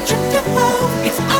don't trip the boat. It's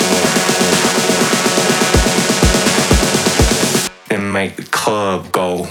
make the club go.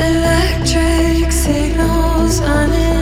Electric signals uninterrupted.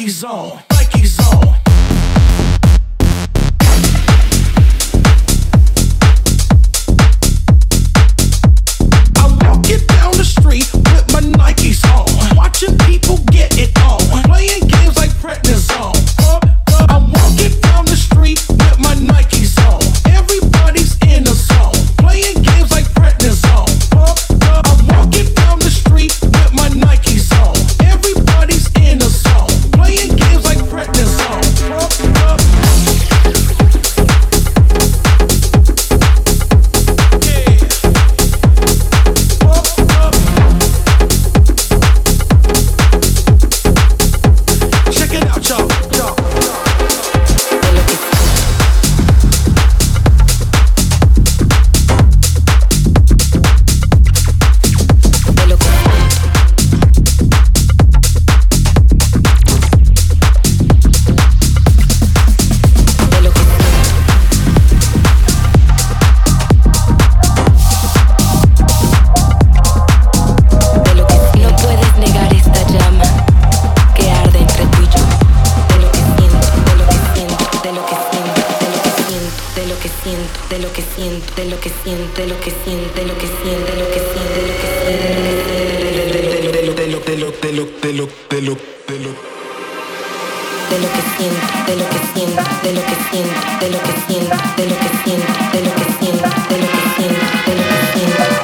he's on. De lo que siento, de lo que siento, de lo que siento, de lo que siento, de lo que siento, de lo que siento, de lo que siento, de lo que siento.